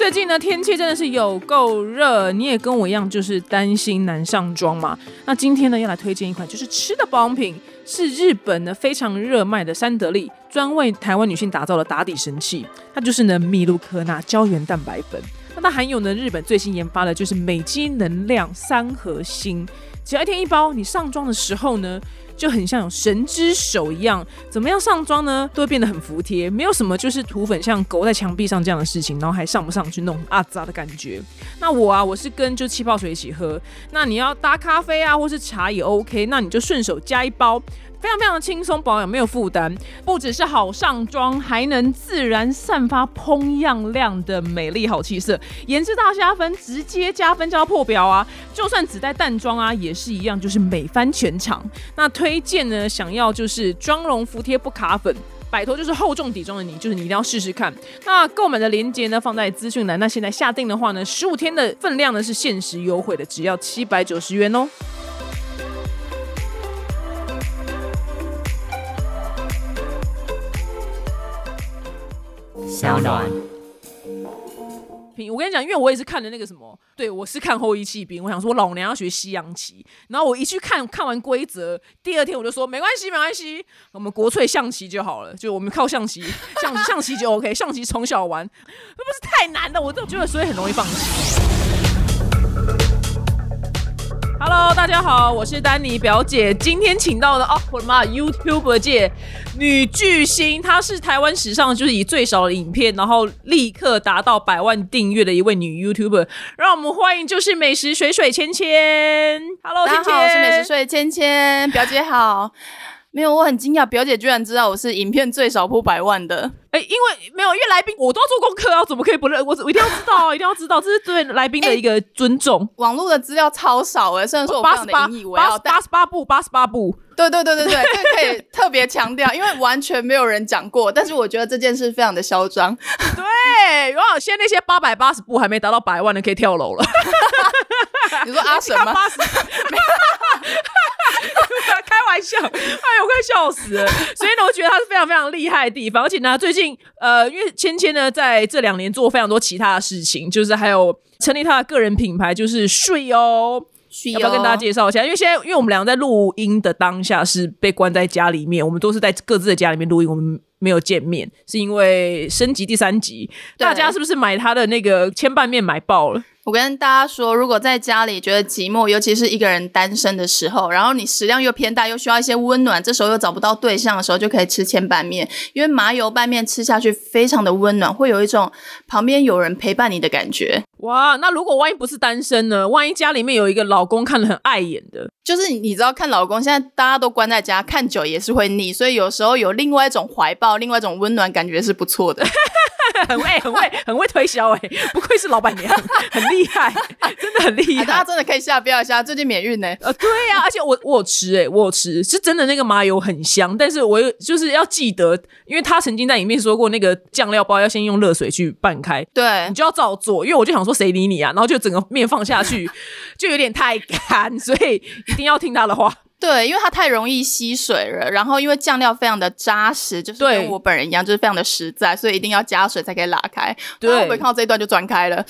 最近呢，天气真的是有够热，你也跟我一样，就是担心难上妆嘛。那今天呢，要来推荐一款就是吃的保养品，是日本呢非常热卖的三得利，专为台湾女性打造的打底神器。它就是呢米露科纳胶原蛋白粉，那它含有呢日本最新研发的就是美肌能量三核心，只要一天一包，你上妆的时候呢。就很像有神之手一样，怎么样上妆呢，都会变得很服帖，没有什么就是涂粉像狗在墙壁上这样的事情，然后还上不上去那种阿杂的感觉。那我啊，我是跟就气泡水一起喝，那你要搭咖啡啊，或是茶也 OK，那你就顺手加一包。非常非常的轻松保养，没有负担，不只是好上妆，还能自然散发嘭样亮的美丽好气色，颜值大加分，直接加分加破表啊！就算只带淡妆啊，也是一样，就是美翻全场。那推荐呢，想要就是妆容服帖不卡粉，摆脱就是厚重底妆的你，就是你一定要试试看。那购买的链接呢，放在资讯栏。那现在下定的话呢，十五天的分量呢是限时优惠的，只要七百九十元哦。小暖，我跟你讲，因为我也是看的那个什么，对我是看后羿弃兵，我想说老娘要学西洋棋，然后我一去看看完规则，第二天我就说没关系没关系，我们国粹象棋就好了，就我们靠象棋，象象棋就 OK，象棋从小玩，那 不是太难了，我都觉得所以很容易放弃。Hello，大家好，我是丹尼表姐。今天请到的哦，我的妈，YouTube 界女巨星，她是台湾史上就是以最少的影片，然后立刻达到百万订阅的一位女 YouTuber。让我们欢迎就是美食水水芊芊。Hello，大家好，我是美食水芊芊，表姐好。没有，我很惊讶，表姐居然知道我是影片最少破百万的。哎，因为没有，因为来宾我都要做功课啊，怎么可以不认？我我一定要知道啊，一定要知道，这是对来宾的一个尊重。网络的资料超少哎，虽然说我八十八，八十八部，八十八部。对对对对对，这个可以特别强调，因为完全没有人讲过。但是我觉得这件事非常的嚣张。对，然后现在那些八百八十部还没达到百万的，可以跳楼了。你说阿神吗？开玩笑，哎呦，我快笑死了。所以呢，我觉得他是非常非常厉害的地方。而且呢，最近呃，因为芊芊呢在这两年做非常多其他的事情，就是还有成立他的个人品牌，就是睡哦。要不要跟大家介绍一下？因为现在，因为我们两个在录音的当下是被关在家里面，我们都是在各自的家里面录音，我们没有见面，是因为升级第三集，大家是不是买他的那个千拌面买爆了？我跟大家说，如果在家里觉得寂寞，尤其是一个人单身的时候，然后你食量又偏大，又需要一些温暖，这时候又找不到对象的时候，就可以吃千拌面，因为麻油拌面吃下去非常的温暖，会有一种旁边有人陪伴你的感觉。哇，那如果万一不是单身呢？万一家里面有一个老公看得很碍眼的，就是你知道，看老公现在大家都关在家，看久也是会腻，所以有时候有另外一种怀抱，另外一种温暖感觉是不错的。很会，很会，很会推销哎，不愧是老板娘，很厉害，真的很厉害。大家真的可以下标一下，最近免运呢。呃，对呀，而且我我有吃哎，我有吃，是真的那个麻油很香，但是我就是要记得，因为他曾经在里面说过，那个酱料包要先用热水去拌开，对你就要照做，因为我就想说谁理你啊，然后就整个面放下去 就有点太干，所以一定要听他的话。对，因为它太容易吸水了，然后因为酱料非常的扎实，就是跟我本人一样，就是非常的实在，所以一定要加水才可以拉开。对，我们看到这一段就转开了。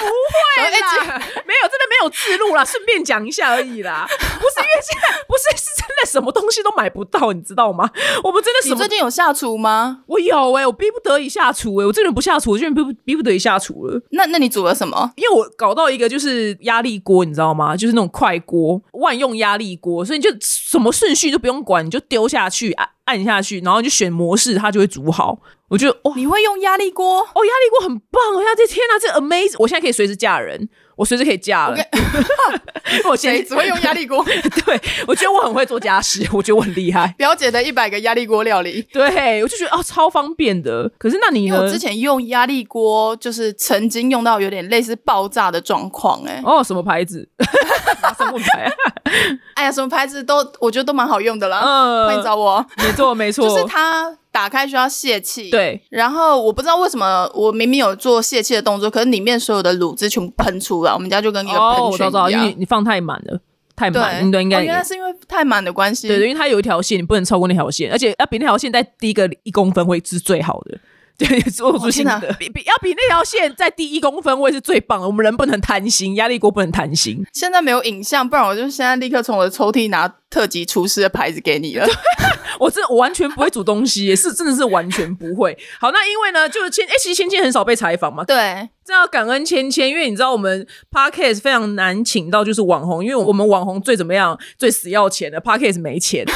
不会啦，没有，真的没有自录啦，顺便讲一下而已啦。不是现在 不是是真的什么东西都买不到，你知道吗？我们真的，你最近有下厨吗？我有哎，我逼不得已下厨哎，我这人不下厨，我就逼逼不得已下厨了。那那你煮了什么？因为我搞到一个就是压力锅，你知道吗？就是那种快锅万。用压力锅，所以你就什么顺序都不用管，你就丢下去按按下去，然后就选模式，它就会煮好。我觉得哦，你会用压力锅？哦，压力锅很棒！我呀，这天哪，这 amazing！我现在可以随时嫁人。我随时可以嫁了，我谁只会用压力锅？对我觉得我很会做家事，我觉得我很厉害。表姐的一百个压力锅料理，对我就觉得哦超方便的。可是那你呢？我之前用压力锅，就是曾经用到有点类似爆炸的状况。哎，哦，什么牌子？什么牌？哎呀，什么牌子都我觉得都蛮好用的啦。嗯，欢迎找我。没错，没错，就是它。打开需要泄气，对。然后我不知道为什么我明明有做泄气的动作，可是里面所有的卤汁全部喷出来，我们家就跟一个喷泉一样。你你放太满了，太满，对，应该应该是因为太满的关系。对，因为它有一条线，你不能超过那条线，而且要比那条线再低个一公分会是最好的。对，做出新天的，比比要比那条线在第一公分位是最棒的。我们人不能贪心，压力锅不能贪心。现在没有影像，不然我就现在立刻从我的抽屉拿特级厨师的牌子给你了。我真的我完全不会煮东西耶，是真的是完全不会。好，那因为呢，就是芊，哎、其实芊芊很少被采访嘛，对，这要感恩芊芊，因为你知道我们 podcast 非常难请到就是网红，因为我们网红最怎么样，最死要钱的 podcast 没钱。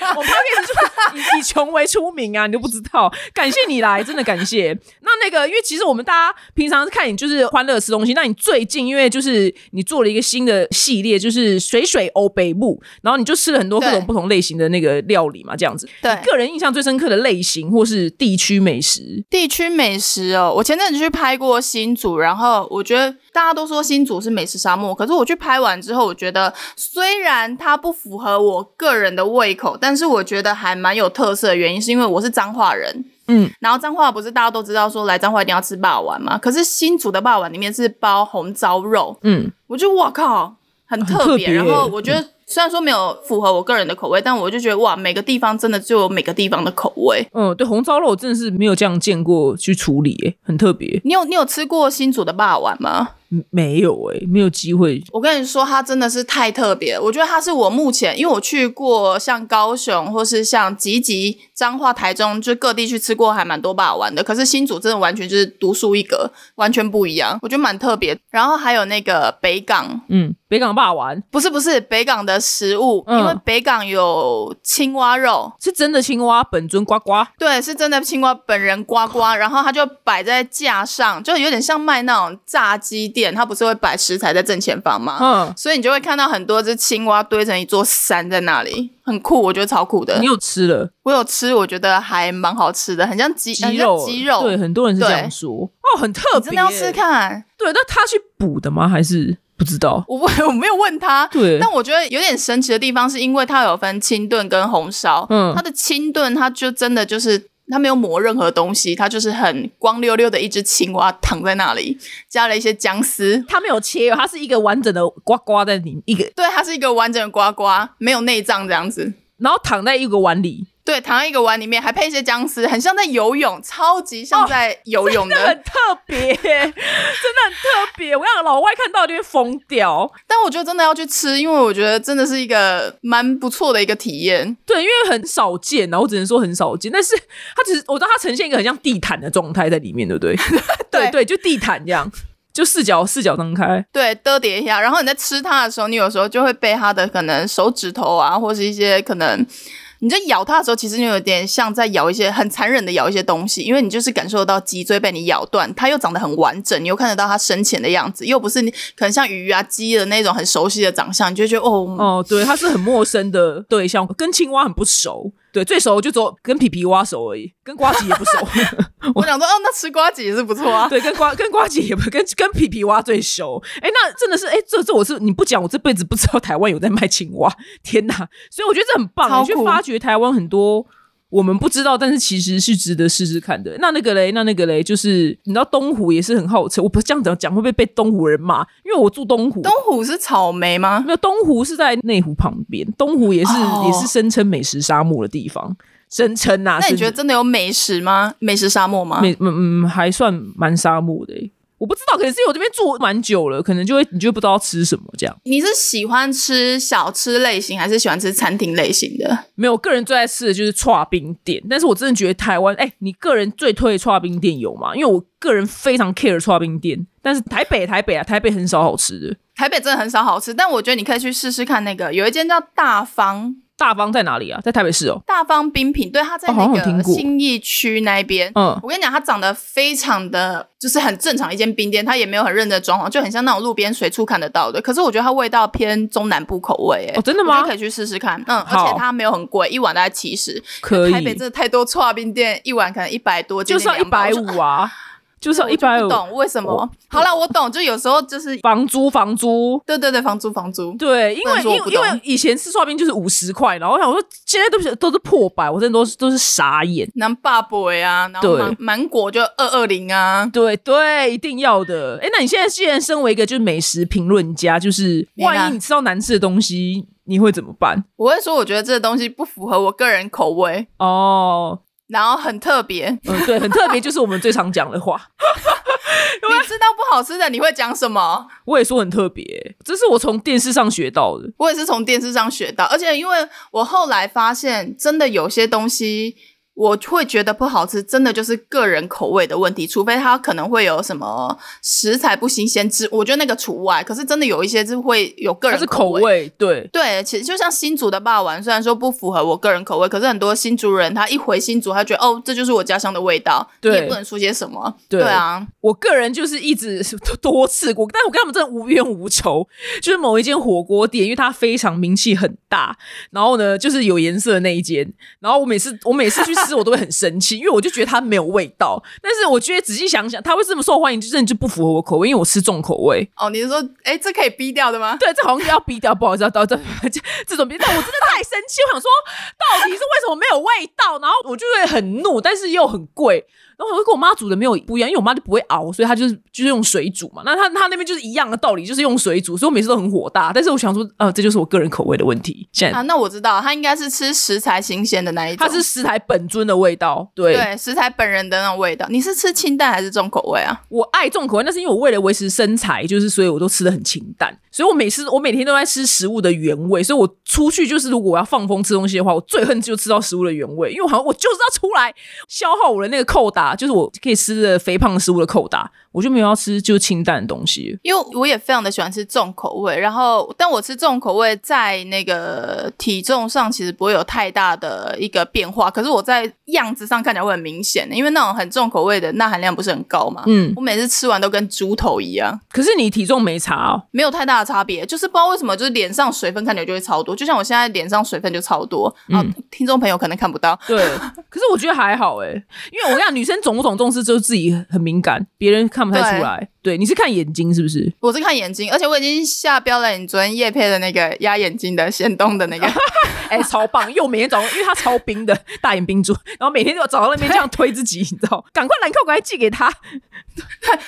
我 podcast 就以以穷为出名啊，你都不知道。感谢你来，真的感谢。那那个，因为其实我们大家平常看你就是欢乐吃东西，那你最近因为就是你做了一个新的系列，就是水水欧北部，然后你就吃了很多各种不同类型的那个料理嘛，这样子。对你个人印象最深刻的类型或是地区美食，地区美食哦，我前阵子去拍过新竹，然后我觉得大家都说新竹是美食沙漠，可是我去拍完之后，我觉得虽然它不符合我个人的胃口，但是我觉得还蛮有特色的原因，是因为我是彰化人。嗯，然后彰化不是大家都知道说来彰化一定要吃霸丸嘛？可是新竹的霸丸里面是包红糟肉，嗯，我觉得哇靠，很特别。特别然后我觉得虽然说没有符合我个人的口味，但我就觉得哇，每个地方真的就有每个地方的口味。嗯，对，红烧肉我真的是没有这样见过去处理，诶，很特别。你有你有吃过新竹的霸丸吗？嗯没有诶，没有机会。我跟你说，它真的是太特别了。我觉得它是我目前，因为我去过像高雄或是像吉吉、彰化、台中，就各地去吃过，还蛮多霸玩的。可是新竹真的完全就是独树一格，完全不一样，我觉得蛮特别。然后还有那个北港，嗯，北港霸丸不是不是北港的食物，嗯因为北港有青蛙肉，是真的青蛙本尊呱呱，对，是真的青蛙本人呱呱，然后它就摆在架上，就有点像卖那种炸鸡店，它不是会摆食材在正前方吗？嗯，所以你就会看到很多只青蛙堆成一座山在那里，很酷，我觉得超酷的你。有吃了我有吃，我觉得还蛮好吃的，很像鸡，鸡肉？鸡肉。对，很多人是这样说哦，很特别，你真的要吃。看。对，那他去补的吗？还是不知道？我不 我没有问他，对，但我觉得有点神奇的地方，是因为它有分清炖跟红烧。嗯它的清炖，它就真的就是它没有抹任何东西，它就是很光溜溜的一只青蛙躺在那里，加了一些姜丝。它没有切哦，它是一个完整的呱呱在里一个，对，它是一个完整的呱呱，没有内脏这样子。然后躺在一个碗里，对，躺在一个碗里面，还配一些姜丝，很像在游泳，超级像在游泳的。很特别，真的很特别。我让老外看到就会疯掉。但我觉得真的要去吃，因为我觉得真的是一个蛮不错的一个体验。对，因为很少见，然后我只能说很少见，但是它只是我知道它呈现一个很像地毯的状态在里面，对不对？对对对，就地毯这样，就四角四角张开。对，嘚叠一下，然后你在吃它的时候，你有时候就会被它的可能手指头啊，或是一些可能。你在咬它的时候，其实你有点像在咬一些很残忍的咬一些东西，因为你就是感受到脊椎被你咬断，它又长得很完整，你又看得到它生前的样子，又不是你可能像鱼啊、鸡的那种很熟悉的长相，你就觉得哦，哦，对，它是很陌生的对象，跟青蛙很不熟。对，最熟就只有跟皮皮蛙熟而已，跟瓜吉也不熟。我想说，哦，那吃瓜子也是不错啊。对，跟瓜跟瓜吉也不跟跟皮皮蛙最熟。哎，那真的是哎，这这我是你不讲，我这辈子不知道台湾有在卖青蛙。天哪！所以我觉得这很棒，你去发掘台湾很多。我们不知道，但是其实是值得试试看的。那那个嘞，那那个嘞，就是你知道东湖也是很好吃。我不这样讲讲会不会被东湖人骂？因为我住东湖，东湖是草莓吗？没有东湖是在内湖旁边，东湖也是、哦也是声称美食沙漠的地方，声称呐、啊。那你觉得真的有美食吗？美食沙漠吗？美嗯嗯还算蛮沙漠的、欸？我不知道，可能是因为我这边住蛮久了，可能就会你就不知道吃什么这样。你是喜欢吃小吃类型，还是喜欢吃餐厅类型的？没有，我个人最爱吃的就是串冰店，但是我真的觉得台湾，哎、你个人最推的串冰店有吗？因为我个人非常 care 串冰店，但是台北台北啊，台北很少好吃的。台北真的很少好吃，但我觉得你可以去试试看那个，有一间叫大方大方在哪里啊？在台北市哦。大方冰品，对，它在那个像有听过信义区那边。嗯，我跟你讲，它长得非常的，就是很正常一间冰店，它也没有很认真的装潢，就很像那种路边随处看得到的。可是我觉得它味道偏中南部口味，哎、哦真的吗可以去试试看。嗯，而且它没有很贵，一碗大概七十。可以台北真的太多串冰店，一碗可能一百多，就是要一百五啊，就是一百五。不懂为什么。好了，我懂，就有时候就是，房租房租，对对对，房租房租。对，因为因为因为以前吃刷冰就是五十块，然后我想说现在都是都是破百，我真的都是都是傻眼。南霸北啊，然后对芒芒果就二二零啊，对对，一定要的。哎，那你现在既然身为一个就是美食评论家，就是万一你吃到难吃的东西，你会怎么办？我会说我觉得这个东西不符合我个人口味。哦，然后很特别。嗯，对，很特别，就是我们最常讲的话。你知道不好吃的，你会讲什么？我也说很特别，这是我从电视上学到的。我也是从电视上学到，而且因为我后来发现，真的有些东西。我会觉得不好吃，真的就是个人口味的问题，除非它可能会有什么食材不新鲜之，我觉得那个除外。可是真的有一些是会有个人是口味，对对，其实就像新竹的霸王，虽然说不符合我个人口味，可是很多新竹人他一回新竹，他觉得哦，这就是我家乡的味道，对，也不能说些什么，对啊。我个人就是一直 多次过，但我跟他们真的无冤无仇，就是某一间火锅店，因为它非常名气很大，然后呢就是有颜色的那一间，然后我每次我每次去吃。我都会很生气，因为我就觉得它没有味道。但是我觉得仔细想想，它会这么受欢迎，就真的就不符合我口味，因为我吃重口味。哦，你是说，哎，这可以逼掉的吗？对，这好像要逼掉，不好意思，到这这种逼，掉我真的太生气，我想说，到底是为什么没有味道？然后我就会很怒，但是又很贵。然后我跟我妈煮的没有不一样，因为我妈就不会熬，所以她就是就是用水煮嘛。那她她那边就是一样的道理，就是用水煮，所以我每次都很火大。但是我想说，呃，这就是我个人口味的问题。现在啊，那我知道，她应该是吃食材新鲜的那一种，她是食材本尊的味道，对对，食材本人的那种味道。你是吃清淡还是重口味啊？我爱重口味，那是因为我为了维持身材，就是所以我都吃的很清淡。所以我每次我每天都在吃食物的原味，所以我出去就是如果我要放风吃东西的话，我最恨就吃到食物的原味，因为好像我就是要出来消耗我的那个扣打，就是我可以吃。的肥胖食物的扣打，我就没有要吃就清淡的东西。因为我也非常的喜欢吃重口味，然后但我吃重口味在那个体重上其实不会有太大的一个变化，可是我在样子上看起来会很明显的，因为那种很重口味的钠含量不是很高嘛。嗯，我每次吃完都跟猪头一样。可是你体重没差哦，没有太大的差别，就是不知道为什么，就是脸上水分看起来就会超多，就像我现在脸上水分就超多。嗯，听众朋友可能看不到。对，可是我觉得还好哎，因为我跟你讲，女生总不总重视就。自己很敏感，别人看不太出来。对，你是看眼睛是不是？我是看眼睛，而且我已经下标了你昨天夜配的那个压眼睛的先动的那个，哎，超棒！因为我每天早上，因为他超冰的大眼冰珠，然后每天就早上那边这样推自己，你知道？赶快兰蔻赶快寄给他。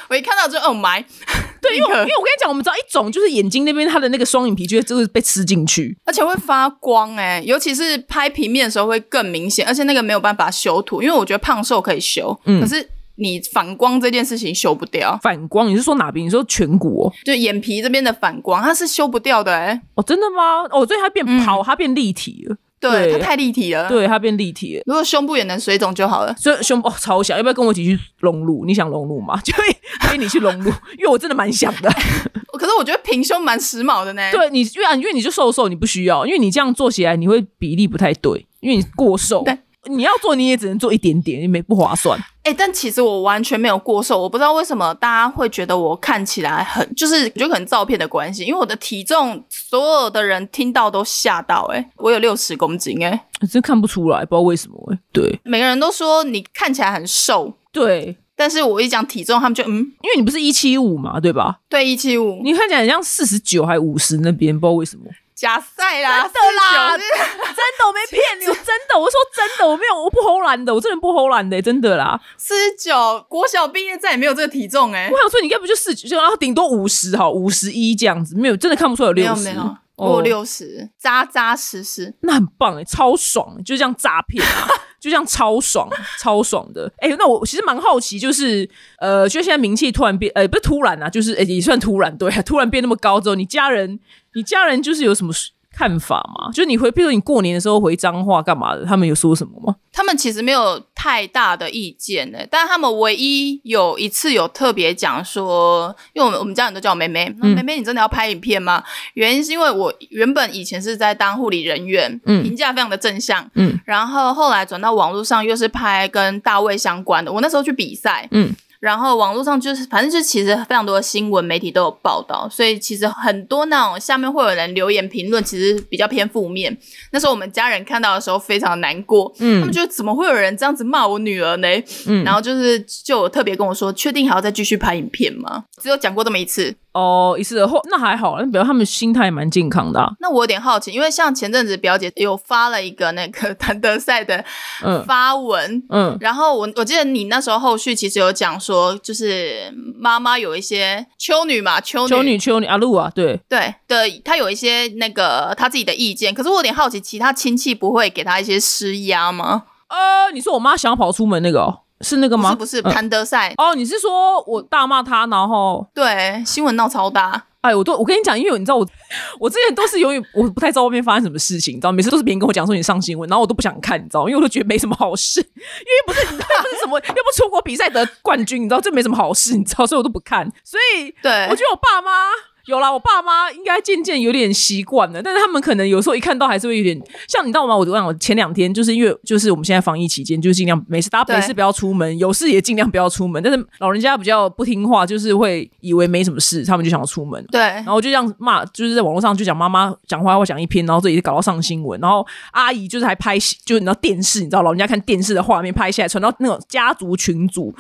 我一看到就哦买，对，因为因为我跟你讲，我们知道一种就是眼睛那边它的那个双眼皮就会就是被吃进去，而且会发光哎，尤其是拍平面的时候会更明显，而且那个没有办法修图，因为我觉得胖瘦可以修，可是。你反光这件事情修不掉，反光你是说哪边？你说颧骨哦？就眼皮这边的反光，它是修不掉的哎。哦，真的吗？哦，所以它变跑，它变立体了。对，它太立体了。对，它变立体了。如果胸部也能水肿就好了。所以胸部超小，要不要跟我一起去隆乳？你想隆乳吗？就可以你去隆乳，因为我真的蛮想的。可是我觉得平胸蛮时髦的呢。对你，因为因为你就瘦瘦，你不需要，因为你这样做起来你会比例不太对，因为你过瘦。对。你要做，你也只能做一点点，因为不划算。哎，但其实我完全没有过瘦，我不知道为什么大家会觉得我看起来很，就是就可能照片的关系，因为我的体重，所有的人听到都吓到。哎，我有六十公斤，哎，真看不出来，不知道为什么。哎，对，每个人都说你看起来很瘦，对，但是我一讲体重，他们就嗯，因为你不是一七五嘛，对吧？对，一七五，你看起来像四十九还五十那边，不知道为什么。假赛啦，真的啦，真的我没骗你，真的，我说真的，我没有，我不偷懒的，我真的不偷懒的，真的啦。四十九，国小毕业再也没有这个体重哎。我想说，你应该不就四十九然后顶多五十哈，五十一这样子，没有，真的看不出来有六十，没有，我六十，扎扎实实，那很棒哎，超爽，就这样诈骗啊。就这样超爽，超爽的。哎，那我其实蛮好奇，就是呃，就现在名气突然变，呃，不是突然啊，就是也算突然，对，突然变那么高之后，你家人，你家人就是有什么？看法嘛，就是你回，比如你过年的时候回脏话干嘛的？他们有说什么吗？他们其实没有太大的意见呢，但他们唯一有一次有特别讲说，因为我们我们家人都叫我妹妹，妹妹你真的要拍影片吗？原因是因为我原本以前是在当护理人员，嗯，评价非常的正向，嗯，然后后来转到网络上又是拍跟大卫相关的，我那时候去比赛，嗯。然后网络上就是，反正就其实非常多的新闻媒体都有报道，所以其实很多那种下面会有人留言评论，其实比较偏负面。那时候我们家人看到的时候非常难过，嗯，他们觉得怎么会有人这样子骂我女儿呢？嗯，然后就是就特别跟我说，确定还要再继续拍影片吗？只有讲过这么一次。哦，一次的话那还好，那表示他们心态蛮健康的。那我有点好奇，因为像前阵子表姐有发了一个那个 谭德赛的发文，嗯，然后我我记得你那时候后续其实有讲说，就是妈妈有一些秋女嘛，秋女秋女秋女阿露啊，对对的，她有一些那个她自己的意见，可是我有点好奇，其他亲戚不会给她一些施压吗？呃，你说我妈想要跑出门那个、哦，是那个吗？不是不是嗯。谭德赛，哦，你是说我大骂他，然后？对，新闻闹超大。哎，我都我跟你讲，因为你知道我我之前都是永远我不太知道外面发生什么事情，你知道，每次都是别人跟我讲说你上新闻，然后我都不想看，你知道，因为我都觉得没什么好事，因为不是你又不是什么？又不出国比赛得冠军，你知道？这没什么好事，你知道，所以我都不看，所以对，我觉得我爸妈有啦，我爸妈应该渐渐有点习惯了，但是他们可能有时候一看到还是会有点像你知道吗？我讲我前两天就是因为就是我们现在防疫期间，就尽量没事，大家没事不要出门，有事也尽量不要出门。但是老人家比较不听话，就是会以为没什么事，他们就想要出门。对然后就这样骂，就是在网络上就讲妈妈讲坏话讲一篇，然后这里搞到上新闻，然后阿姨就是还拍，就是你知道电视，你知道老人家看电视的画面拍下来传到那种家族群组，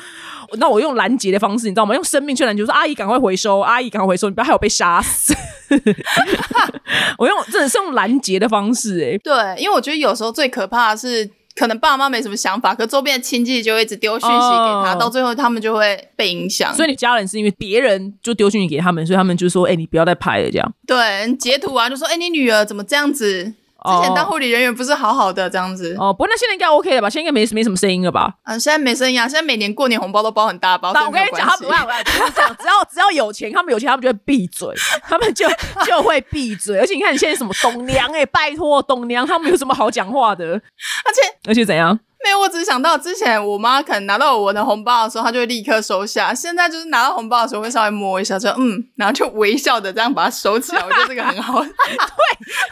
那我用拦截的方式，你知道吗？用生命去拦截，我说阿姨赶快回收，阿姨赶快回收，你不要害我被杀死。我用真的是用拦截的方式、欸，对，因为我觉得有时候最可怕的是，可能爸妈没什么想法，可周边的亲戚就会一直丢讯息给他，哦到最后他们就会被影响。所以你家人是因为别人就丢讯息给他们，所以他们就说：“哎、你不要再拍了。”这样。对截图啊，就说：“哎、你女儿怎么这样子？之前当护理人员不是好好的这样子？哦，不过那现在应该 OK 了吧？现在应该没没什么声音了吧？啊，现在没声音啊，现在每年过年红包都包很大包。但我跟你讲，他不要，就是这样，只要 只要有钱，他们有钱，他们就会闭嘴，他们就 就会闭嘴。而且你看，你现在什么董娘哎、拜托董娘，他们有什么好讲话的？而且而且怎样？没有，我只想到之前我妈可能拿到我的红包的时候，她就会立刻收下。现在就是拿到红包的时候会稍微摸一下，就嗯，然后就微笑的这样把它收起来。我觉得这个很好。对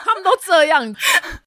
他们都这样。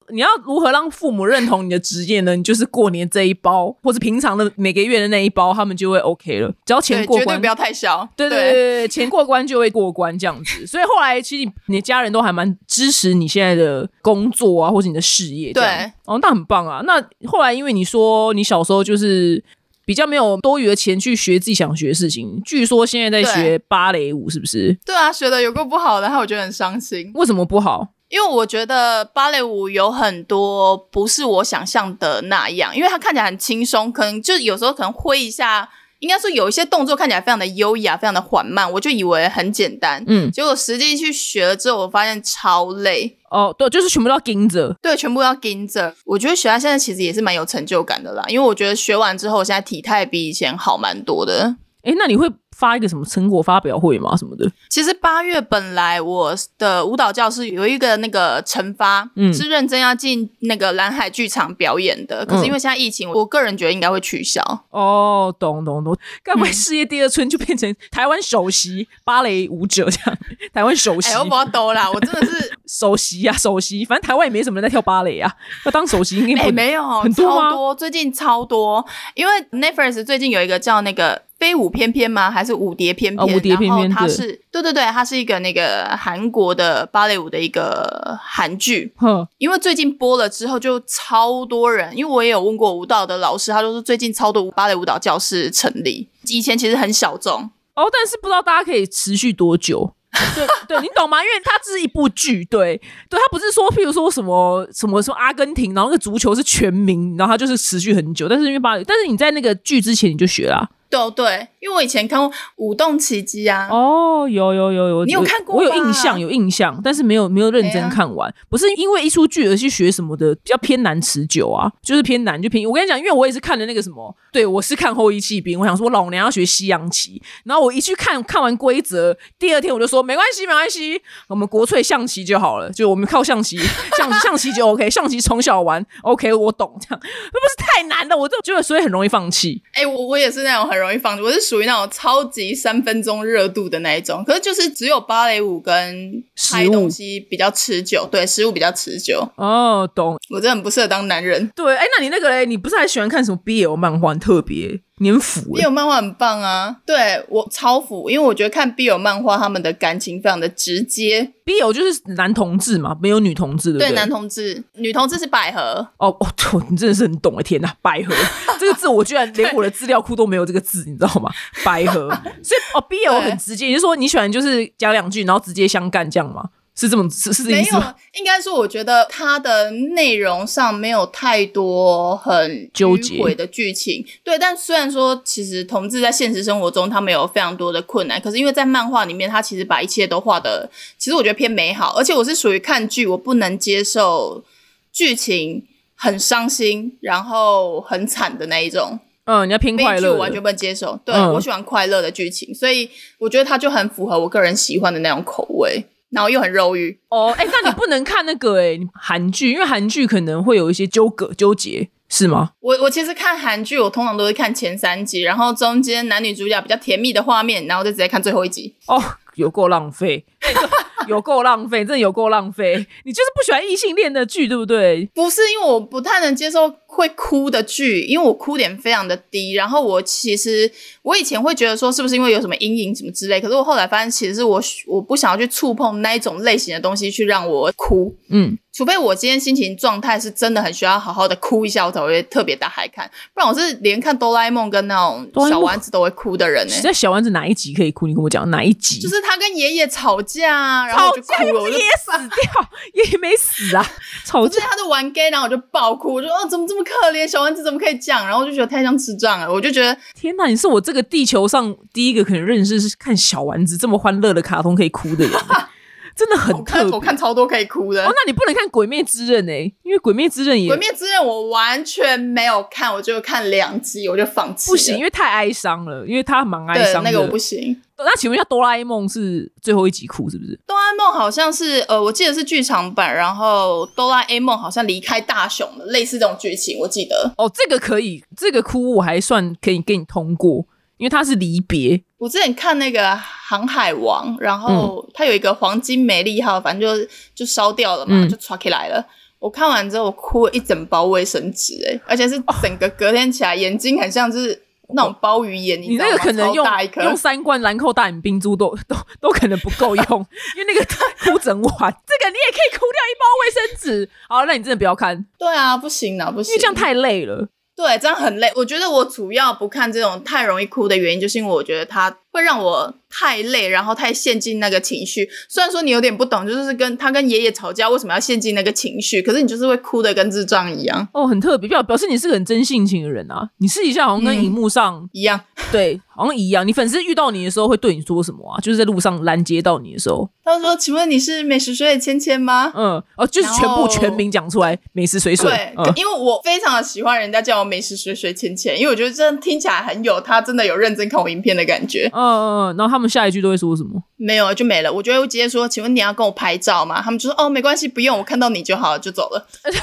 你要如何让父母认同你的职业呢？你就是过年这一包，或者平常的每个月的那一包，他们就会 OK 了。只要钱对，过关绝对不，要太小。对对对对对，钱过关就会过关这样子。所以后来其实你你的家人都还蛮支持你现在的工作啊，或者你的事业。对，哦，那很棒啊。那后来因为你说你小时候就是比较没有多余的钱去学自己想学的事情，据说现在在学芭蕾舞，是不是？对啊，学的有够不好的，然后我觉得很伤心。为什么不好？因为我觉得芭蕾舞有很多不是我想象的那样，因为它看起来很轻松，可能就有时候可能挥一下，应该说有一些动作看起来非常的优雅，非常的缓慢，我就以为很简单，嗯，结果实际去学了之后，我发现超累。哦，对，就是全部都要盯着。对，全部要盯着。我觉得学到现在其实也是蛮有成就感的啦，因为我觉得学完之后，我现在体态比以前好蛮多的。哎，那你会发一个什么成果发表会嘛？什么的？其实八月本来我的舞蹈教室有一个那个惩罚，嗯是认真要进那个蓝海剧场表演的，可是因为现在疫情，我个人觉得应该会取消。哦，懂懂懂。该不会嗯事业第二春就变成台湾首席芭蕾舞者这样？台湾首席哎、，我不要兜啦，我真的是首席啊，首席。反正台湾也没什么人在跳芭蕾啊，要当首席应该没有很多吗超多，最近超多，因为 Netflix 最近有一个叫那个。飞舞翩翩吗？还是舞蝶翩翩？哦舞蝶翩翩对然后它是对对对，它是一个那个韩国的芭蕾舞的一个韩剧。哼，因为最近播了之后，就超多人。因为我也有问过舞蹈的老师，他就说最近超多芭蕾舞蹈教室成立，以前其实很小众。哦，但是不知道大家可以持续多久。对对，你懂吗？因为它只是一部剧，对对，它不是说，譬如说什么什么什么阿根廷，然后那个足球是全民，然后它就是持续很久。但是因为芭蕾，但是你在那个剧之前你就学啦、对对，因为我以前看过《舞动奇迹》啊，哦，有有有有，你有看过我有印象，有印象，但是没有没有认真看完。不是因为一出剧而去学什么的，比较偏难持久啊，就是偏难就偏。我跟你讲，因为我也是看了那个什么，对我是看后羿弃兵，我想说我老娘要学西洋棋，然后我一去看看完规则，第二天我就说没关系没关系，我们国粹象棋就好了，就我们靠象棋，象棋象棋就 OK，象棋从小玩 OK，我懂这样，那不是太难了，我就觉得所以很容易放弃。哎、我我也是那种很容易放弃，我是属于那种超级三分钟热度的那一种。可是就是只有芭蕾舞跟拍东西比较持久，对，食物比较持久。哦，懂。我真的很不适合当男人。对，哎，那你那个嘞？你不是还喜欢看什么 BL 漫画？很特别，你很腐哎、BL 漫画很棒啊，对我超腐，因为我觉得看 BL 漫画他们的感情非常的直接。BL 就是男同志嘛，没有女同志，对不对？男同志，女同志是百合。哦哦，哦你真的是很懂哎！天哪，百合 这个字，我居然连我的资料库都没有这个字，你知道吗？百合，所以哦，BL 很直接，也就是说你喜欢就是讲两句，然后直接相干这样吗？是这么是是这没有意思吗？，应该说，我觉得它的内容上没有太多很纠结的剧情。对，但虽然说，其实同志在现实生活中他们有非常多的困难，可是因为在漫画里面，他其实把一切都画的，其实我觉得偏美好。而且我是属于看剧，我不能接受剧情很伤心，然后很惨的那一种。嗯，你要拼快乐我完全不能接受。对、嗯我喜欢快乐的剧情，所以我觉得它就很符合我个人喜欢的那种口味，然后又很肉欲。哦，哎、那你不能看那个哎、韩剧，因为韩剧可能会有一些纠葛纠结，是吗？我我其实看韩剧，我通常都会看前三集，然后中间男女主角比较甜蜜的画面，然后就直接看最后一集。哦，有够浪费，有够浪费，真的有够浪费。你就是不喜欢异性恋的剧，对不对？不是因为我不太能接受会哭的剧，因为我哭点非常的低。然后我其实我以前会觉得说是不是因为有什么阴影什么之类，可是我后来发现其实是我我不想要去触碰那一种类型的东西去让我哭，嗯，除非我今天心情状态是真的很需要好好的哭一下，我才会特别打开看，不然我是连看哆啦 A 梦跟那种小丸子都会哭的人呢、在小丸子哪一集可以哭？你跟我讲哪一集？就是他跟爷爷吵架啊，然后我就哭了，我就也死掉，爷爷没死啊，吵架。就是他就玩 gay，然后我就爆哭，我就哦怎么这么可怜，小丸子怎么可以这样？然后我就觉得太像智障了，我就觉得 天哪，你是我这个地球上第一个可能认识是看小丸子这么欢乐的卡通可以哭的人，真的很我看特别。我看超多可以哭的。哦，那你不能看《鬼灭之刃》哎，因为《鬼灭之刃》也鬼灭之刃我完全没有看，我就看两集我就放弃了。不行，因为太哀伤了，因为他蛮哀伤的。那个我不行。那请问一下，哆啦 A 梦是最后一集哭是不是？哆啦 A 梦好像是呃，我记得是剧场版，然后哆啦 A 梦好像离开大雄了，类似这种剧情，我记得。哦，这个可以，这个哭我还算可以给你通过，因为它是离别。我之前看那个《航海王》，然后它有一个黄金美丽号，反正就就烧掉了嘛，嗯就抓起来了。我看完之后，我哭了一整包卫生纸，哎，而且是整个隔天起来，眼睛很像是那种鲍鱼眼，你？那个可能用大一颗用三罐兰蔻大眼冰珠都都都可能不够用，因为那个 哭整晚。这个你也可以哭掉一包卫生纸。好，那你真的不要看，对啊，不行啊，不行，因为这样太累了。对，这样很累。我觉得我主要不看这种太容易哭的原因，就是因为我觉得它会让我太累，然后太陷进那个情绪。虽然说你有点不懂，就是跟他跟爷爷吵架为什么要陷进那个情绪，可是你就是会哭的跟智障一样，哦，很特别，表表示你是个很真性情的人啊。你试一下好像跟嗯荧幕上、一样。对好像一样。你粉丝遇到你的时候会对你说什么啊？就是在路上拦截到你的时候，他说：“请问你是美食水水芊芊吗嗯，哦，就是全部全名讲出来，美食水？”水，对，嗯，因为我非常的喜欢人家叫我美食水水芊芊，因为我觉得这样听起来很有他真的有认真看我影片的感觉。嗯嗯嗯嗯，然后他们下一句都会说什么？没有就没了，我就会直接说：“请问你要跟我拍照吗？”他们就说：“哦，没关系，不用，我看到你就好了，就走了。”所以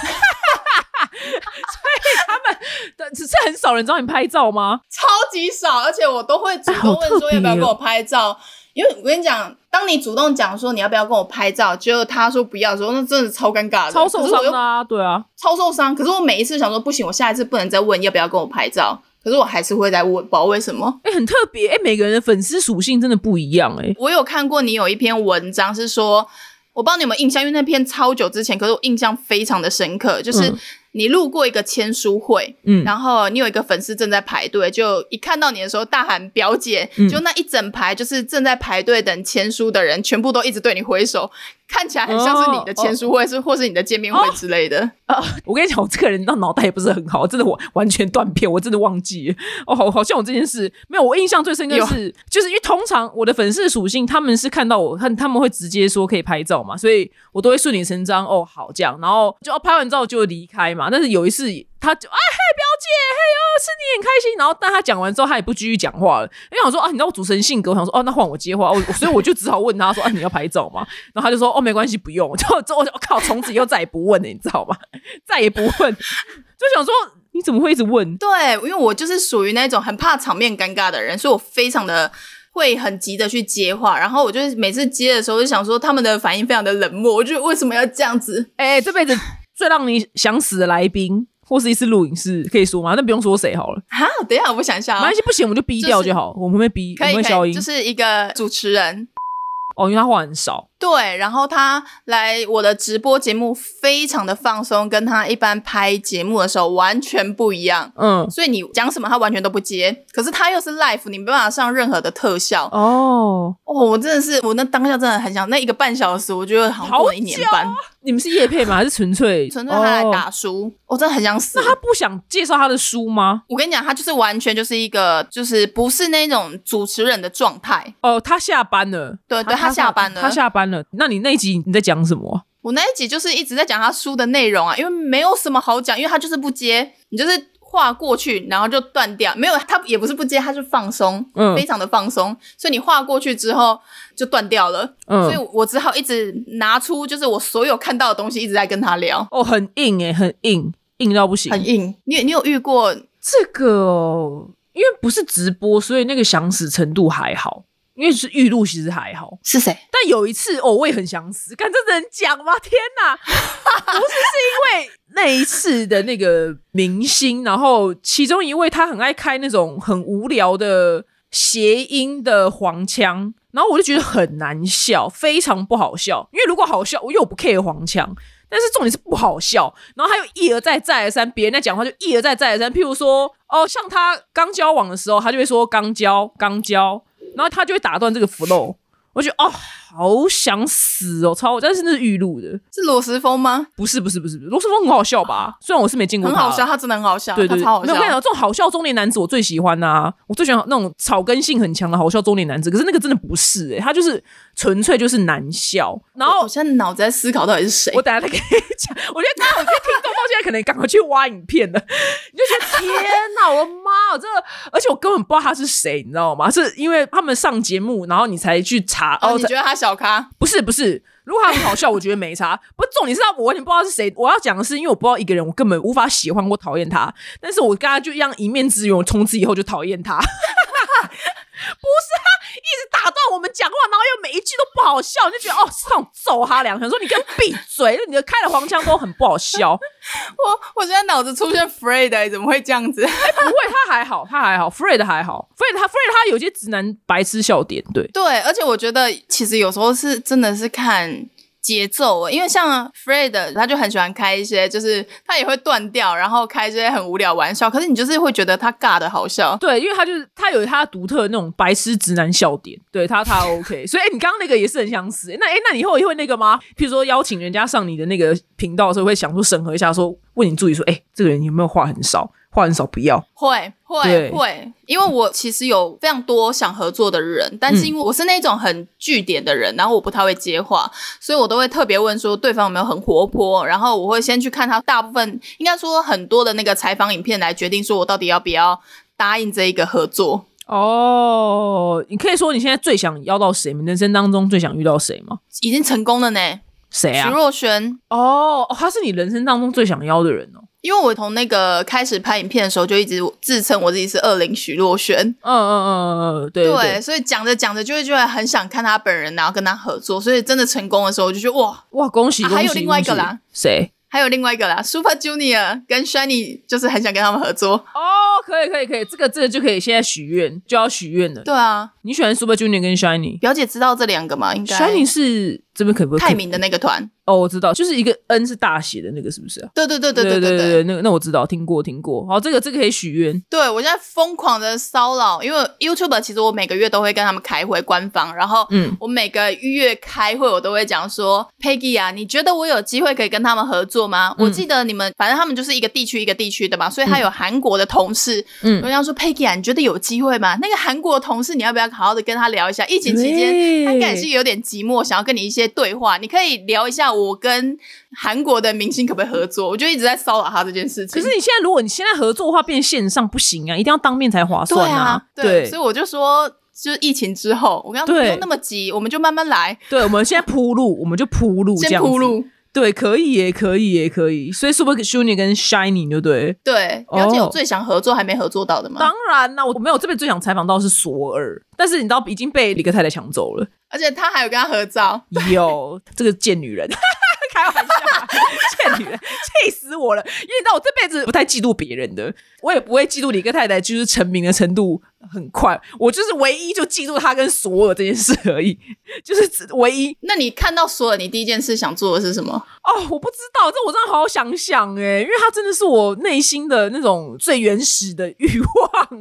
他们只是很少人找你拍照吗？超级少，而且我都会主动问说要不要跟我拍照，因为我跟你讲，当你主动讲说你要不要跟我拍照，结果他说不要的时候，那真的超尴尬的，超受伤的啊，对啊，超受伤。可是我每一次想说不行，我下一次不能再问要不要跟我拍照，可是我还是会在问，不知道为什么。哎、很特别，哎、每个人的粉丝属性真的不一样、哎，我有看过你有一篇文章是说，我不知道你有没有印象，因为那篇超久之前，可是我印象非常的深刻，就是嗯。你路过一个签书会，嗯，然后你有一个粉丝正在排队，就一看到你的时候大喊表姐，嗯。就那一整排就是正在排队等签书的人，全部都一直对你挥手，看起来很像是你的签书会，是或是你的见面会之类的。我跟你讲，我这个人到脑袋也不是很好，真的我完全断片，我真的忘记了哦，好好像我这件事没有。我印象最深刻是，就是因为通常我的粉丝属性，他们是看到我，他他们会直接说可以拍照嘛，所以我都会顺理成章哦，好这样，然后就、哦、拍完照就离开嘛。但是有一次，他就哎嘿表姐嘿哦，是你很开心，然后但他讲完之后，他也不继续讲话了，因为我想说啊，你知道我主持人性格，我想说哦，那换我接话，我所以我就只好问他说啊，你要拍照吗？然后他就说哦，没关系，不用。就之后我就靠，从此以后再也不问了，你知道吗？再也不问，就想说你怎么会一直问？对，因为我就是属于那种很怕场面尴尬的人，所以我非常的。会很急的去接话，然后我就是每次接的时候就想说他们的反应非常的冷漠，我就为什么要这样子？哎、这辈子最让你想死的来宾，或是一次录影是可以说吗？那不用说谁好了，哈，等一下我想一下啊没关，系，不行我们就逼掉就好，我们会逼，我们会消音。就是一个主持人，哦，因为他话很少，对，然后他来我的直播节目非常的放松，跟他一般拍节目的时候完全不一样。嗯，所以你讲什么他完全都不接，可是他又是 live，你没办法上任何的特效。哦，哦，我真的是，我那当下真的很想，那一个半小时，我觉得好像过了一年半，你们是叶配吗？还是纯粹 纯粹他来哦打书，我真的很想死那。他不想介绍他的书吗？我跟你讲，他就是完全就是一个，就是不是那种主持人的状态。哦，他下班了，对对他下班了他下班了。那你那一集你在讲什么？我那一集就是一直在讲他书的内容啊，因为没有什么好讲，因为他就是不接，你就是画过去，然后就断掉，没有他也不是不接，他是放松，嗯非常的放松，所以你画过去之后就断掉了，所以嗯，我只好一直拿出就是我所有看到的东西，一直在跟他聊，哦，很硬诶、很硬，硬到不行。很硬。你你有遇过？这个哦，因为不是直播，所以那个想死程度还好，因为是玉露，其实还好。是谁？但有一次，哦，我也很想死，看这能讲吗？天哪！不是，是因为那一次的那个明星，然后其中一位他很爱开那种很无聊的谐音的黄腔，然后我就觉得很难笑，非常不好笑。因为如果好笑，我又不 care 黄腔。但是重点是不好笑，然后还有一而再再而三，别人在讲话就一而再再而三。譬如说，哦，像他刚交往的时候，他就会说刚交刚交，然后他就会打断这个 flow。我觉得哦，好想死哦，超！但是那是预录的，是罗时丰吗？不是不是不是罗斯峰很好笑吧？虽然我是没见过他，很好笑，他真的很好笑，对对超好笑没有我跟你。讲，这种好笑中年男子我最喜欢呐、我最喜欢那种草根性很强的好笑中年男子。可是那个真的不是诶、他就是纯粹就是难笑。然后我现在脑子在思考到底是谁我。等下再跟你讲，我觉得刚刚我觉得听众到现在可能赶快去挖影片了，你就觉得天哪，我的妈，我这个，而且我根本不知道他是谁，你知道吗？是因为他们上节目，然后你才去查，哦，你觉得他小咖？不是不是，如果他很好笑，我觉得没差。不重点是他，我完全不知道是谁。我要讲的是，因为我不知道一个人，我根本无法喜欢或讨厌他。但是我跟他就一样一面之缘，我从此以后就讨厌他。不是他一直打断我们讲话，然后又每一句都不好笑，你就觉得哦，是那种揍他两拳，说你给我闭嘴，你的开了黄腔都很不好笑。我我现在脑子出现 Fred，、欸、怎么会这样子？不会，他还好，他还好，Fred 还好，Fred 他 Fred 他有些直男白痴笑点，对。对，而且我觉得其实有时候是真的是看节奏，因为像 Fred 他就很喜欢开一些，就是他也会断掉，然后开一些很无聊玩笑，可是你就是会觉得他尬的好笑。对，因为他就是他有他独特的那种白痴直男笑点，对他他 OK，所以、欸你刚刚那个也是很想死。那哎、诶那你以后也会那个吗？譬如说邀请人家上你的那个频道的时候，会想说审核一下说问你助理说，哎、这个人有没有话很少？话很少不要。会对会会，因为我其实有非常多想合作的人，但是因为我是那种很据点的人，然后我不太会接话，所以我都会特别问说对方有没有很活泼，然后我会先去看他大部分，应该说很多的那个采访影片来决定说我到底要不要答应这一个合作。哦，你可以说你现在最想邀到谁？你人生当中最想遇到谁吗？已经成功了呢，徐谁啊？徐若瑄。哦，哦他是你人生当中最想邀的人哦。因为我从那个开始拍影片的时候，就一直自称我自己是二零徐若瑄，嗯嗯嗯嗯嗯，对对对。所以讲着讲着就会就会很想看他本人，然后跟他合作，所以真的成功的时候，我就觉得哇，哇，恭喜恭喜！啊还有另外一个啦，谁？还有另外一个啦，Super Junior 跟 Shiny 就是很想跟他们合作。哦，可以可以可以，这个这个就可以现在许愿，就要许愿了。对啊，你喜欢 Super Junior 跟 Shiny？Shiny 表姐知道这两个吗？应该 Shiny 是这边可不可以？泰明的那个团。哦，我知道，就是一个 N 是大写的那个，是不是啊？对对对对对对对对那个那我知道，听过听过。好，这个这个可以许愿。对，我现在疯狂的骚扰，因为 YouTube 其实我每个月都会跟他们开会官方，然后嗯我每个月开会我都会讲说，Peggy 啊，你觉得我有机会可以跟他们合作吗？嗯我记得你们反正他们就是一个地区一个地区的嘛，所以他有韩国的同事，嗯我想说 Peggy 啊，你觉得有机会吗？那个韩国同事你要不要好好的跟他聊一下？疫情期间他应该也是有点寂寞，想要跟你一些对话，你可以聊一下我跟韩国的明星可不可以合作？我就一直在骚扰他这件事情。可是你现在如果你现在合作的话，变线上不行啊，一定要当面才划对算啊，对所以我就说，就是疫情之后，我刚刚说不用那么急，我们就慢慢来，对，我们现在铺路，我们就铺路，这先样铺。路。对，可以耶，可以耶，可以。所以 Super Junior 跟 Shining 对不对？对，哦了解我最想合作还没合作到的吗？当然啦，我没有这边最想采访到是索尔，但是你知道已经被李克太太抢走了。而且他还有跟他合照，有这个贱女人，开玩笑，贱女人，气死我了！因为你知道我这辈子不太嫉妒别人的，我也不会嫉妒李克太太，就是成名的程度很快，我就是唯一就记住他跟索尔这件事而已，就是只唯一那你看到索尔，你第一件事想做的是什么？哦，我不知道，这我真的好好想想哎，因为他真的是我内心的那种最原始的欲望，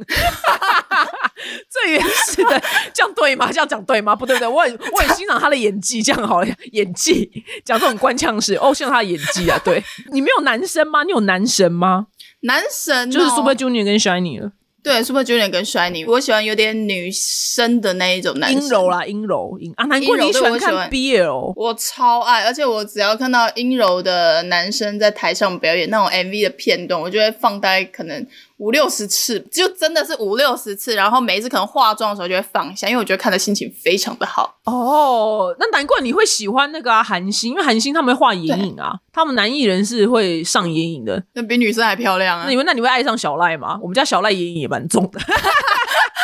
最原始的，这样对吗？这样讲对吗？不对不对，我很我很欣赏他的演技，这样好了，演技讲这种官腔式，哦，欣赏他的演技啊。对你没有男生吗？你有男神吗？男神、哦、就是 Super Junior 跟 Shiny 了。对，Super Junior 跟 Shiny，我喜欢有点女生的那一种男生。阴柔啦，阴柔。阴啊，难怪阴柔你喜欢看对我超爱，而且我只要看到阴柔的男生在台上表演那种 MV 的片段，我就会放大概可能五六十次，就真的是五六十次。然后每一次可能化妆的时候就会放一下，因为我觉得看的心情非常的好。哦，那难怪你会喜欢那个啊韩星，因为韩星他们会画眼影啊，他们男艺人是会上眼影的。那比女生还漂亮啊那！你们那你会爱上小赖吗？我们家小赖眼影也蛮重的。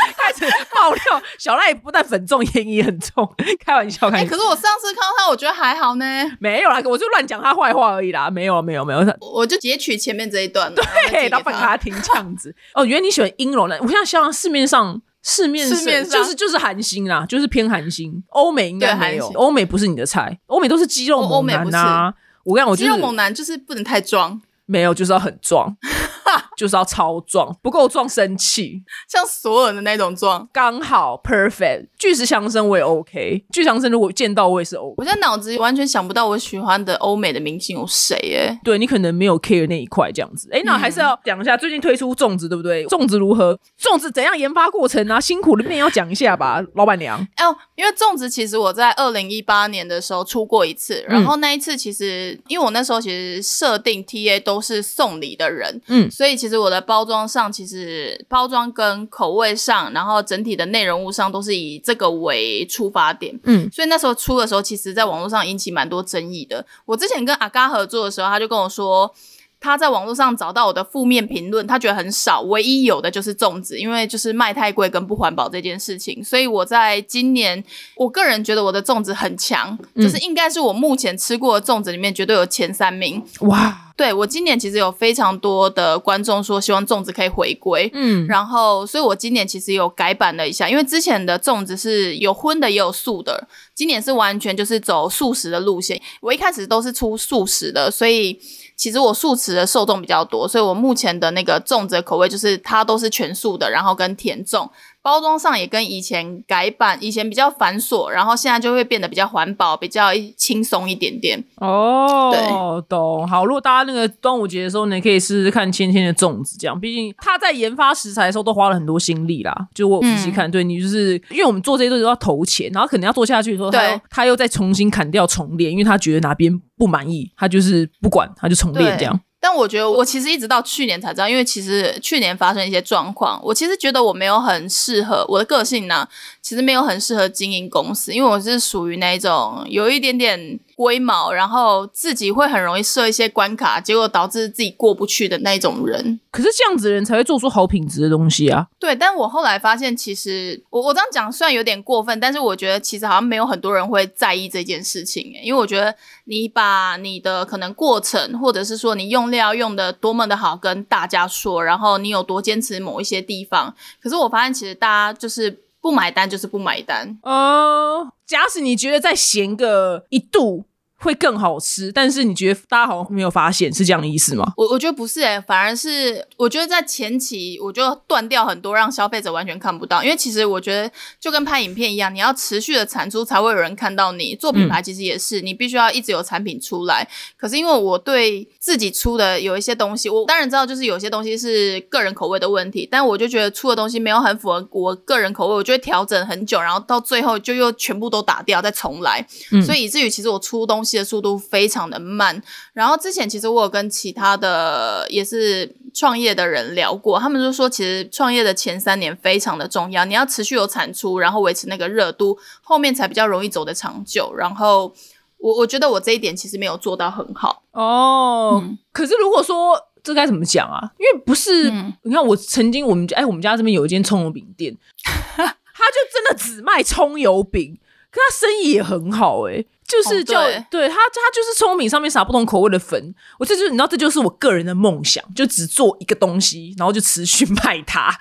开始爆料，小赖不但粉重，烟瘾也很重。开玩笑，开。可是我上次看到他，我觉得还好呢。没有啦，我就乱讲他坏话而已啦。没有，没有，没有。我我就截取前面这一段，对，然后。放给他听这样子。哦，原来你喜欢阴柔的。我现在想想市面上。市面市面上就是就是韩星啦，就是偏韩星，欧美应该没有，欧美不是你的菜，欧美都是肌肉猛男啊。我跟你讲，我就是肌肉猛男就是不能太装，没有，就是要很壮，就是要超壮，不够壮生气，像索尔的那种壮。刚好 perfect。巨石强森我也 OK，巨石强森如果见到我也是 OK。我现在脑子完全想不到我喜欢的欧美的明星有谁耶？对你可能没有 care 那一块这样子。哎，那还是要讲一下最近推出粽子，对不对？粽子如何？粽子怎样研发过程啊？辛苦的面要讲一下吧，老板娘。哦，因为粽子其实我在二零一八年的时候出过一次，然后那一次其实因为我那时候其实设定 TA 都是送礼的人，嗯所以其实我的包装上其实包装跟口味上，然后整体的内容物上都是以这个为出发点。嗯，所以那时候出的时候，其实在网络上引起蛮多争议的。我之前跟阿嘎合作的时候，他就跟我说。他在网络上找到我的负面评论，他觉得很少，唯一有的就是粽子，因为就是卖太贵跟不环保这件事情。所以我在今年，我个人觉得我的粽子很强，就是应该是我目前吃过的粽子里面绝对有前三名。哇，对我今年其实有非常多的观众说希望粽子可以回归，嗯，然后，所以我今年其实有改版了一下，因为之前的粽子是有荤的也有素的，今年是完全就是走素食的路线。我一开始都是出素食的，所以其实我素食的受众比较多，所以我目前的那个粽子的口味就是它都是全素的，然后跟甜粽。包装上也跟以前改版，以前比较繁琐，然后现在就会变得比较环保，比较轻松一点点。哦，懂。好，如果大家那个端午节的时候呢，可以试试看芊芊的粽子，这样，毕竟他在研发食材的时候都花了很多心力啦。就我仔细看，对你就是因为我们做这些都要投钱，然后可能要做下去的时候，他又他又再重新砍掉重练，因为他觉得哪边不满意，他就是不管，他就重练这样。但我觉得我其实一直到去年才知道，因为其实去年发生一些状况，我其实觉得我没有很适合我的个性呢，其实没有很适合经营公司，因为我是属于那种有一点点龟毛，然后自己会很容易设一些关卡，结果导致自己过不去的那种人。可是这样子的人才会做出好品质的东西啊。对，但我后来发现，其实我我这样讲虽然有点过分，但是我觉得其实好像没有很多人会在意这件事情欸，因为我觉得你把你的可能过程，或者是说你用料用的多么的好跟大家说，然后你有多坚持某一些地方，可是我发现其实大家就是不买单，就是不买单。呃，假使你觉得再咸个一度会更好吃，但是你觉得大家好像没有发现，是这样的意思吗？我我觉得不是诶、反而是我觉得在前期我就断掉很多，让消费者完全看不到。因为其实我觉得就跟拍影片一样，你要持续的产出才会有人看到你。做品牌其实也是，你必须要一直有产品出来。可是因为我对自己出的有一些东西，我当然知道就是有些东西是个人口味的问题，但我就觉得出的东西没有很符合我个人口味，我就会调整很久，然后到最后就又全部都打掉，再重来。所以以至于其实我出东西的速度非常的慢。然后之前其实我有跟其他的也是创业的人聊过，他们就说其实创业的前三年非常的重要，你要持续有产出，然后维持那个热度，后面才比较容易走得长久。然后我我觉得我这一点其实没有做到很好。哦，嗯可是如果说这该怎么讲啊？因为不是，嗯你看我曾经我们家哎，我们家这边有一间葱油饼店，他就真的只卖葱油饼，可他生意也很好哎、就是哦叫、对对他他就是葱油饼上面撒不同口味的粉，我这就是你知道这就是我个人的梦想，就只做一个东西，然后就持续 卖它，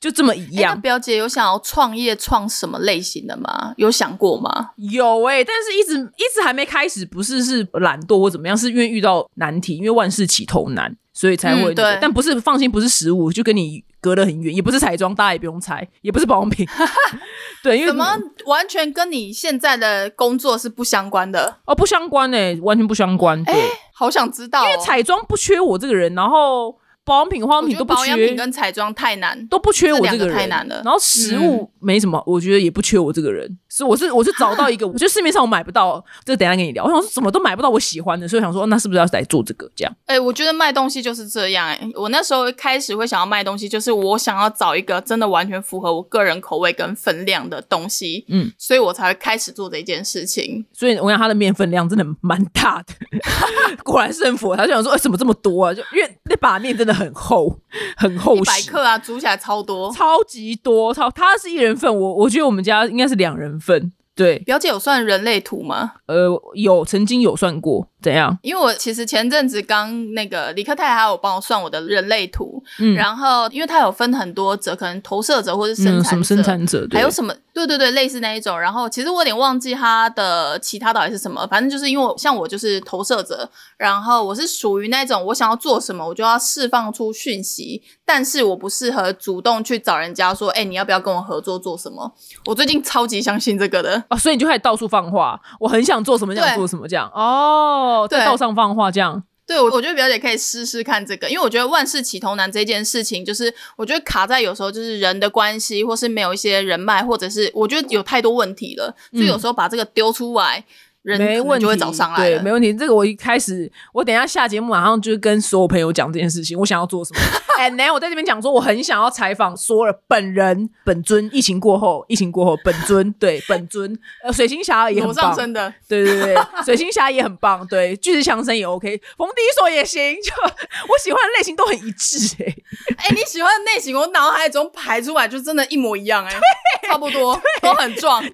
就这么一样。表姐有想要创业创什么类型的吗？有想过吗？有哎、但是一直一直还没开始，不是是懒惰或怎么样，是因为遇到难题，因为万事起头难，所以才会、那个嗯对但不是放心，不是食物，就跟你隔得很远，也不是彩妆，大家也不用猜，也不是保养品。对，因为怎么完全跟你现在的工作是不相关的？哦不相关哎、完全不相关。对，好想知道、哦。因为彩妆不缺我这个人，然后保养品、化妆品都不缺保养品，跟彩妆太难。都不缺我这两个这个人，太难了嗯然后食物没什么，我觉得也不缺我这个人。是我是我是找到一个，我觉得市面上我买不到，这个等一下跟你聊。我想说怎么都买不到我喜欢的，所以我想说那是不是要来做这个这样？哎、我觉得卖东西就是这样、哎，我那时候开始会想要卖东西，就是我想要找一个真的完全符合我个人口味跟分量的东西，嗯，所以我才会开始做这一件事情。所以我想它的面分量真的蛮大的，果然是很符合。他就想说，哎、怎么这么多啊？就因为那把面真的很厚，很厚一百。克啊，煮起来超多。超级多，超它是一人份，我我觉得我们家应该是两人份。对，表姐有算人类图吗？呃，有曾经有算过，怎样？因为我其实前阵子刚那个李克泰还有帮我算我的人类图，嗯然后因为他有分很多者，可能投射者或是生嗯，产者，什么生产者？对还有什么？对对对，类似那一种。然后其实我有点忘记他的其他到底是什么，反正就是因为我像我就是投射者，然后我是属于那种我想要做什么，我就要释放出讯息，但是我不适合主动去找人家说，哎、你要不要跟我合作做什么？我最近超级相信这个的。哦，所以你就开始到处放话，我很想做什么，想做什么这样。哦，在对道上放话这样。对，我我觉得表姐可以试试看这个，因为我觉得万事起头难这件事情，就是我觉得卡在有时候就是人的关系，或是没有一些人脉，或者是我觉得有太多问题了，所以有时候把这个丢出来，人没问题，就会找上来对，没问题。这个我一开始，我等一下下节目马上就跟所有朋友讲这件事情，我想要做什么。哎，然后我在这边讲说，我很想要采访索尔本人本尊。疫情过后，疫情过后，本尊对本尊，呃，水星侠也很棒，身的，对对对，水星侠也很棒，对，巨石强森也 OK，冯迪所也行，就我喜欢的类型都很一致、哎，哎、你喜欢的类型，我脑海中排出来就真的一模一样、哎，差不多，都很壮，对，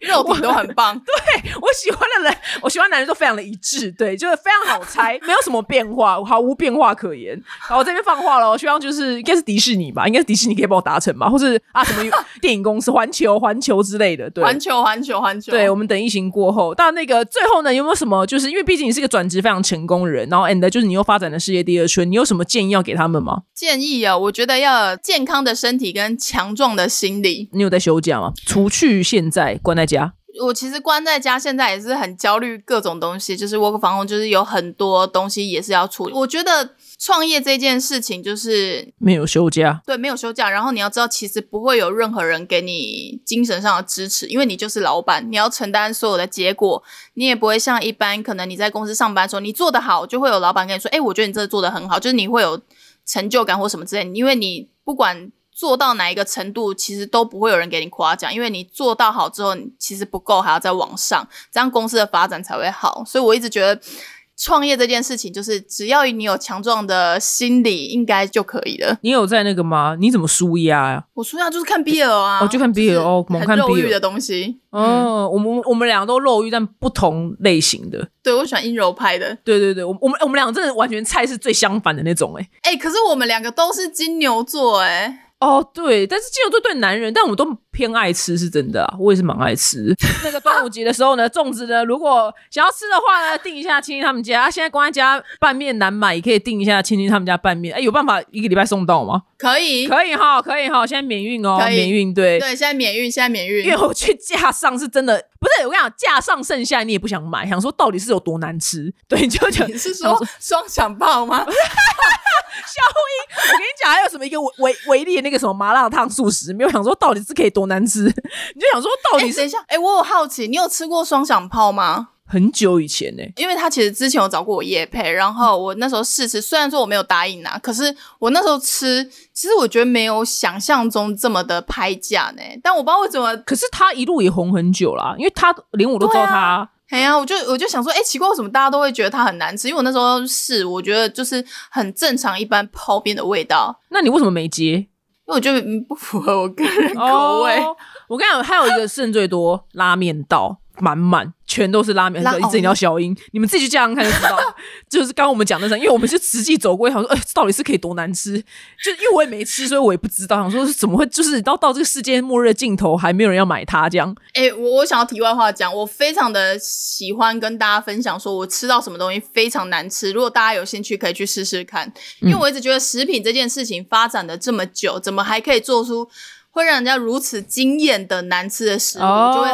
肉体都很棒，对我喜欢的人，我喜欢男人都非常的一致，对，就是非常好猜，没有什么变化，毫无变化可言。好，我这边放话了，我希望就是应该是迪士尼吧，应该是迪士尼可以帮我达成吧，或是啊什么 电影公司环球、环球之类的，对。环球，环球，环球，对，我们等疫情过后，到那个最后呢，有没有什么？就是因为毕竟你是个转职非常成功的人，然后 and 就是你又发展了事业第二春，你有什么建议要给他们吗？建议啊，我觉得要有健康的身体跟强壮的心理。你有在休假吗？除去现在关在家，我其实关在家，现在也是很焦虑，各种东西，就是 work home，就是有很多东西也是要处理。我觉得创业这件事情，就是没有休假，对没有休假，然后你要知道，其实不会有任何人给你精神上的支持，因为你就是老板，你要承担所有的结果，你也不会像一般可能你在公司上班的时候，你做得好，就会有老板跟你说，哎，我觉得你这个做得很好，就是你会有成就感或什么之类的，因为你不管。做到哪一个程度，其实都不会有人给你夸奖，因为你做到好之后，你其实不够，还要再往上，这样公司的发展才会好。所以我一直觉得，创业这件事情，就是只要你有强壮的心理，应该就可以了。你有在那个吗？你怎么舒压呀、我输压就是看 BL 啊，哦就看 BL 哦就是猛看很肉 BL 欲的东西。哦，我们我们两个都肉欲，但不同类型的。对我喜欢阴柔派的。对对对，我我们我们两个真的完全菜是最相反的那种哎、哎、可是我们两个都是金牛座、哎，哦，对，但是金牛座对男人，但我们都偏爱吃，是真的啊，我也是蛮爱吃。那个端午节的时候呢，粽子呢，如果想要吃的话呢，订一下青青他们家。啊现在光安家拌面难买，也可以订一下青青他们家拌面。哎，有办法一个礼拜送到吗？可以，可以哈，可以哈，现在免运哦，免运对。对，现在免运，现在免运因为。我去架上是真的，不是我跟你讲，架上剩下你也不想买，想说到底是有多难吃，对，你就讲你是说双响炮吗？我跟你讲，还有什么一个维维维力的那个什么麻辣烫素食，没有想说到底是可以多难吃，你就想说到哎、底是、等一下，哎、我有好奇，你有吃过双响炮吗？很久以前呢、因为他其实之前有找过我叶配，然后我那时候试吃，虽然说我没有答应啊，可是我那时候吃，其实我觉得没有想象中这么的拍价呢。但我不知道为什么，可是他一路也红很久啦，因为他连我都知道他。哎呀，我就我就想说，哎，奇怪，为什么大家都会觉得它很难吃？因为我那时候试，我觉得就是很正常一般泡面的味道，那你为什么没接？因为我觉得不符合我个人口味。我跟你讲，还有一个剩最多拉面道满满，全都是拉面，拉一整条小音，你们自己去这样看就知道。就是刚刚我们讲的那，因为我们就实际走过，想说，哎、这到底是可以多难吃？就因为我也没吃，所以我也不知道，想说是怎么会，就是到到这个世界末日的尽头，还没有人要买它这样。哎、我我想要题外话讲，我非常的喜欢跟大家分享，说我吃到什么东西非常难吃。如果大家有兴趣，可以去试试看。因为我一直觉得食品这件事情发展的这么久，怎么还可以做出会让人家如此惊艳的难吃的食物？就会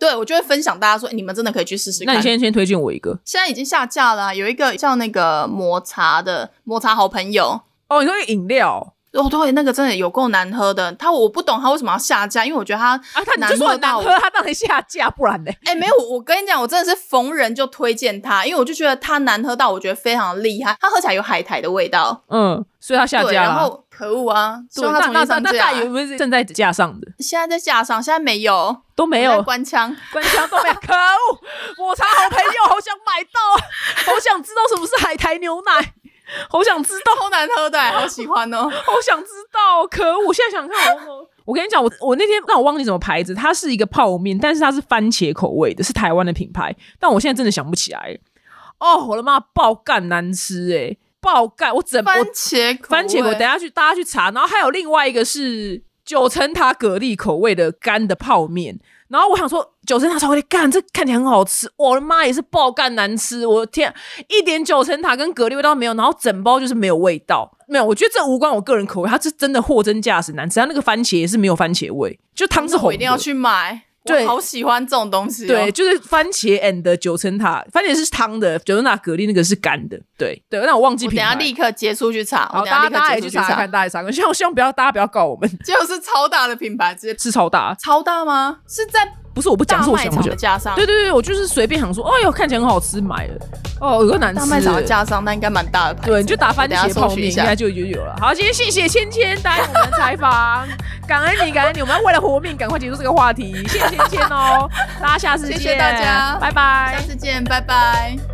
对我就会分享大家说，你们真的可以去试试看。那你先先推荐我一个现在已经下架了啊、有一个叫那个抹茶的抹茶好朋友，哦，你说饮料哦，对，那个真的有够难喝的。他我不懂他为什么要下架，因为我觉得他难喝，他当然下架，不然呢？哎，没有，我跟你讲，我真的是逢人就推荐他，因为我就觉得他难喝到我觉得非常厉害，他喝起来有海苔的味道。嗯，所以他下架了。然后可恶啊！那那那那大有没有正在架上的？现在在架上，现在没有，都没有关枪，关枪都没有。可恶！我查好朋友，好想买到，好想知道什么是海苔牛奶。好想知道，好难喝的，好喜欢哦！好想知道，可恶！现在想看我，我跟你讲，我我那天让我忘记什么牌子，它是一个泡面，但是它是番茄口味的，是台湾的品牌，但我现在真的想不起来。哦，我的妈，爆干难吃哎，爆干！我整番茄番茄，我等下去大家去查，然后还有另外一个是九层塔蛤蜊口味的干的泡面。然后我想说，九层塔超会干，这看起来很好吃。我的妈也是爆干难吃，我的天，一点九层塔跟蛤蜊味道没有，然后整包就是没有味道，没有。我觉得这无关我个人口味，它是真的货真价实难吃。它那个番茄也是没有番茄味，就汤是红的。一定要去买。对，好喜欢这种东西。对，就是番茄 and 九层塔，番茄是汤的，九层塔蛤蜊那个是干的。对对，那我忘记品牌。等下立刻结束去查，好，大家大家也去查看，大家查看。希望希望不要大家不要告我们。就是超大的品牌，直接是超大，超大吗？是在。不是我不讲，是我想的架上。对对对，我就是随便想说，哎呦，看起来很好吃，买了。哦，有个难吃。大卖场的架上，那应该蛮大的牌。对，你就打番茄泡面，应该就就有了。好，今天谢谢芊芊答应我们的采访，感恩你，感恩你，我们要为了活命，赶快结束这个话题。谢谢芊芊哦，大家下次见，谢谢大家，拜拜，下次见，拜拜。